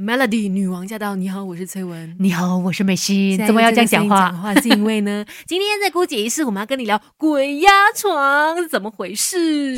Melody 女王驾到！你好，我是崔文。你好，我是美心。怎么要这样讲话？话是因为呢，今天在姑姐仪式，我们要跟你聊鬼压床是怎么回事。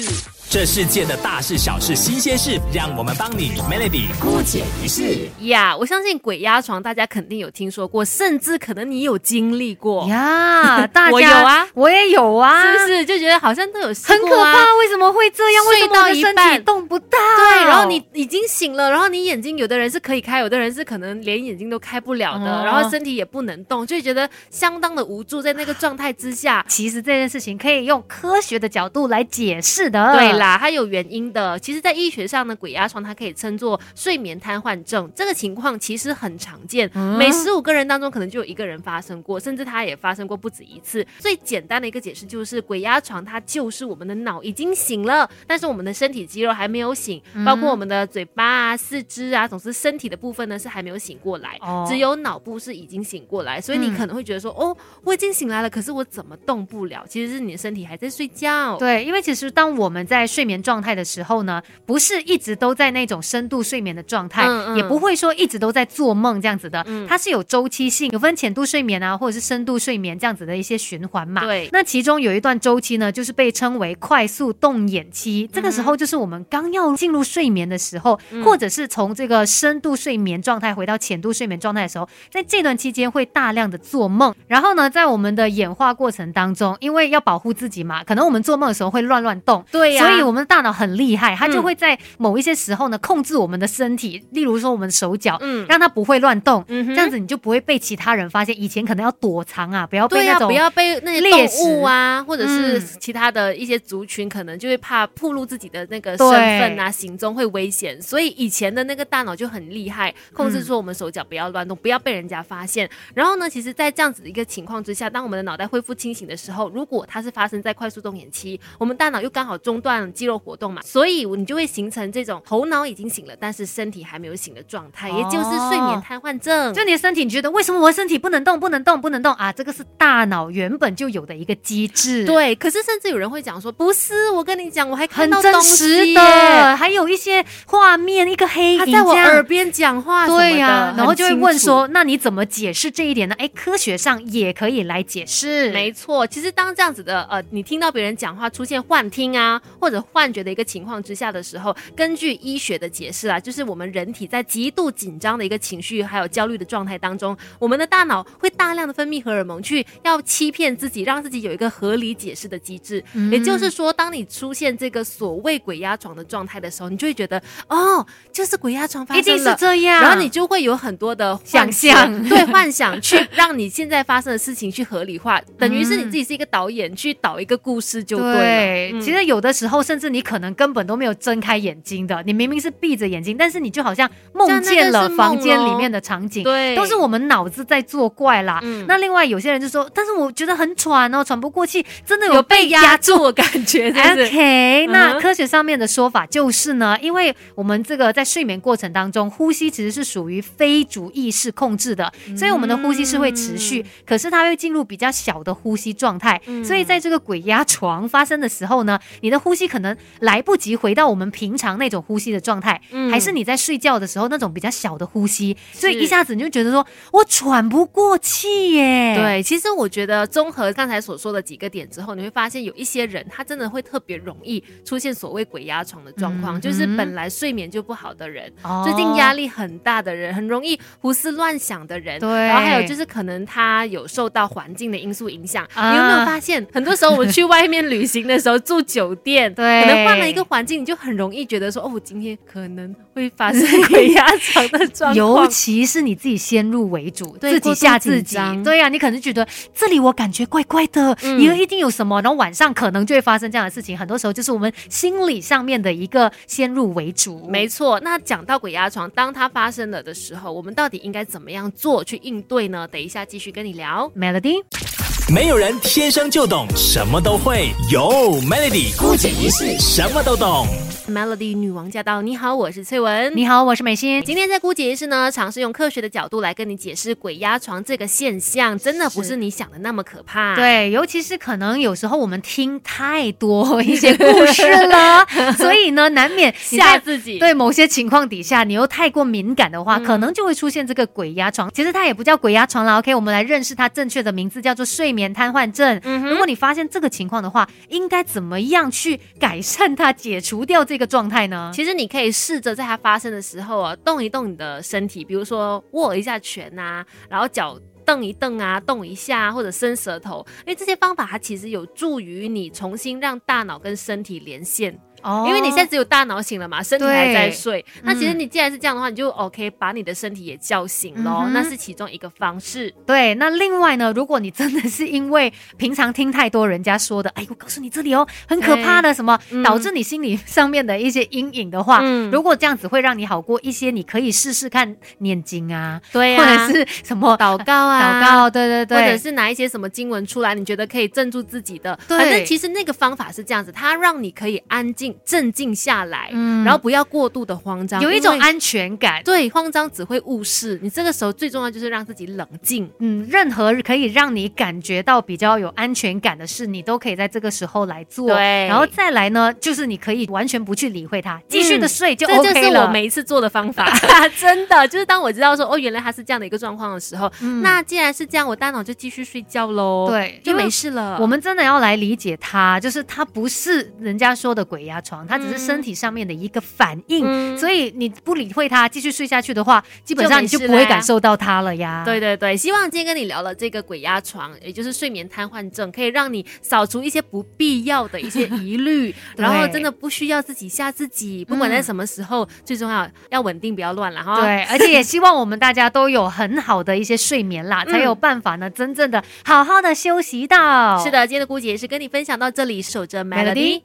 这世界的大事小事新鲜事，让我们帮你 Melody 姑姐一事。呀我相信鬼压床大家肯定有听说过，甚至可能你有经历过，呀，大家我有啊，我也有啊，是不是？就觉得好像都有试很可怕？为什么会这样？为什么身一半体动不到？对，然后你已经醒了，然后你眼睛有的人是可以开，有的人是可能连眼睛都开不了的，哦然后身体也不能动，就会觉得相当的无助，在那个状态之下。其实这件事情可以用科学的角度来解释的。对，啦，它有原因的。其实，在医学上呢，鬼压床它可以称作睡眠瘫痪症。这个情况其实很常见，嗯每十五个人当中可能就有一个人发生过，甚至它也发生过不止一次。最简单的一个解释就是，鬼压床它就是我们的脑已经醒了，但是我们的身体肌肉还没有醒，包括我们的嘴巴啊、四肢啊，总之身体的部分呢是还没有醒过来，哦只有脑部是已经醒过来。所以你嗯可能会觉得说，哦，我已经醒来了，可是我怎么动不了？其实是你的身体还在睡觉。对，因为其实当我们在睡眠状态的时候呢，不是一直都在那种深度睡眠的状态，嗯嗯也不会说一直都在做梦这样子的，嗯它是有周期性，有分浅度睡眠啊，或者是深度睡眠这样子的一些循环嘛。对那其中有一段周期呢，就是被称为快速动眼期，这个时候就是我们刚要进入睡眠的时候，嗯或者是从这个深度睡眠状态回到浅度睡眠状态的时候，在这段期间会大量的做梦，然后呢，在我们的演化过程当中，因为要保护自己嘛，可能我们做梦的时候会乱乱动，对呀、所以我们的大脑很厉害，它就嗯会在某一些时候呢控制我们的身体，例如说我们的手脚，嗯让它不会乱动，这样子你就不会被其他人发现。以前可能要躲藏啊，不要被、那种不要被那些猎动物啊，或者是嗯其他的一些族群，可能就会怕暴露自己的那个身份啊、行踪会危险，所以以前的那个大脑就很厉害，控制住我们手脚不要乱动，不要被人家发现。然后呢，其实，在这样子的一个情况之下，当我们的脑袋恢复清醒的时候，如果它是发生在快速动眼期，我们大脑又刚好中断了肌肉活动嘛，所以你就会形成这种头脑已经醒了，但是身体还没有醒的状态，也就是睡眠瘫痪症。就你的身体，你觉得为什么我的身体不能动、不能动、不能动啊？这个是大脑原本就有的一个机制，，对，可是甚至有人会讲说，不是，我跟你讲，我还看很真到东西实的，还有一些画面，一个黑影他在我耳边讲话什么的，对呀、然后就会。问说，那你怎么解释这一点呢？哎，科学上也可以来解释。没错，其实当这样子的呃，你听到别人讲话出现幻听啊或者幻觉的一个情况之下的时候，根据医学的解释啊，就是我们人体在极度紧张的一个情绪还有焦虑的状态当中，我们的大脑会大量的分泌荷尔蒙去要欺骗自己，让自己有一个合理解释的机制。嗯也就是说，当你出现这个所谓鬼压床的状态的时候，你就会觉得哦，就是鬼压床发生了。是这样，然后你就会有很多的幻想象 对幻想去让你现在发生的事情去合理化，等于是你自己是一个导演，去导一个故事就对了。对，嗯其实有的时候，甚至你可能根本都没有睁开眼睛的，你明明是闭着眼睛，但是你就好像梦见了房间里面的场景，对，都是我们脑子在作怪啦。嗯那另外有些人就说，但是我觉得很喘哦，喘不过气，真的有被压住。住的感觉，？OK，嗯那科学上面的说法就是呢，因为我们这个在睡眠过程当中，呼吸其实是属于非主意识控制的，所以我们的呼吸是会持续，可是它会进入比较小的呼吸状态。嗯所以在这个鬼压床发生的时候呢，你的呼吸可能来不及回到我们平常那种呼吸的状态，嗯还是你在睡觉的时候那种比较小的呼吸，所以一下子你就觉得说我喘不过气耶。。对，其实我觉得综合刚才所说的几个点之后，你会发现有一些人他真的会特别容易出现所谓鬼压床的状况，嗯就是本来睡眠就不好的人，哦最近压力很大的人，很容易胡思乱想的人，对然后还有就是可能他有受到环境的因素影响。啊你有没有发现，很多时候我们去外面旅行的时候住酒店，对可能换了一个环境，你就很容易觉得说，哦，我今天可能会发生鬼压床的状况尤。其是你自己先入为主，对自己吓自己。对呀、你可能觉得这里我感觉怪怪的，嗯也一定有什么，然后晚上可能就会发生这样的事情。很多时候就是我们心理上面的一个先入为主。没错，那讲到鬼压床，当它发生了的时候，我们到底应该怎么样做去应对呢？等一下继续跟你聊。Melody。没有人天生就懂什么都会，有 Melody 姑姐一世什么都懂。Melody 女王驾到！你好，我是翠文。你好，我是美心。今天在姑姐医师呢，尝试用科学的角度来跟你解释鬼压床这个现象，真的不是你想的那么可怕。，对，尤其是可能有时候我们听太多一些故事了，所以呢，难免吓自己。对某些情况底下，你又太过敏感的话，嗯可能就会出现这个鬼压床。其实它也不叫鬼压床了，OK，我们来认识它正确的名字，叫做睡眠瘫痪症。嗯如果你发现这个情况的话，应该怎么样去改善它，解除掉这个个状态呢？其实你可以试着在它发生的时候啊，动一动你的身体，比如说握一下拳啊，然后脚蹬一蹬啊，动一下，或者伸舌头，因为这些方法它其实有助于你重新让大脑跟身体连线。哦。因为你现在只有大脑醒了嘛，身体还在睡。那其实嗯你既然是这样的话，你就 OK 把你的身体也叫醒咯。嗯那是其中一个方式。对，那另外呢，如果你真的是因为平常听太多人家说的，哎，我告诉你这里哦很可怕的什么，嗯。导致你心理上面的一些阴影的话，嗯。如果这样子会让你好过一些，你可以试试看念经啊，对或啊，者是什么祷告啊，祷告，对对对，或者是拿一些什么经文出来，你觉得可以镇住自己的。对。反正其实那个方法是这样子，它让你可以安静、镇静下来，嗯然后不要过度的慌张，有一种安全感。对慌张只会误事。你这个时候最重要就是让自己冷静。嗯，任何可以让你感觉到比较有安全感的事，你都可以在这个时候来做。对然后再来呢，就是你可以完全不去理会它，继续的睡就这 OK 了。就是我每一次做的方法，真的就是当我知道说哦，原来他是这样的一个状况的时候，嗯那既然是这样，我大脑就继续睡觉喽，对就没事了。我们真的要来理解它，就是它不是人家说的鬼压床，它只是嗯身体上面的一个反应。嗯所以你不理会它，继续睡下去的话，基本上你就不会感受到它了呀。对对对，希望今天跟你聊了这个鬼压床，也就是睡眠瘫痪症，可以让你扫除一些不必要的一些疑虑，然后真的不需要自己吓自己，不管在什么时候，最重要要稳定，不要乱了哈。。对，而且也希望我们大家都有很好的一些睡眠啦，才有办法呢，真正的好好的休息到。是的，今天的姑姐也是跟你分享到这里，守着 Melody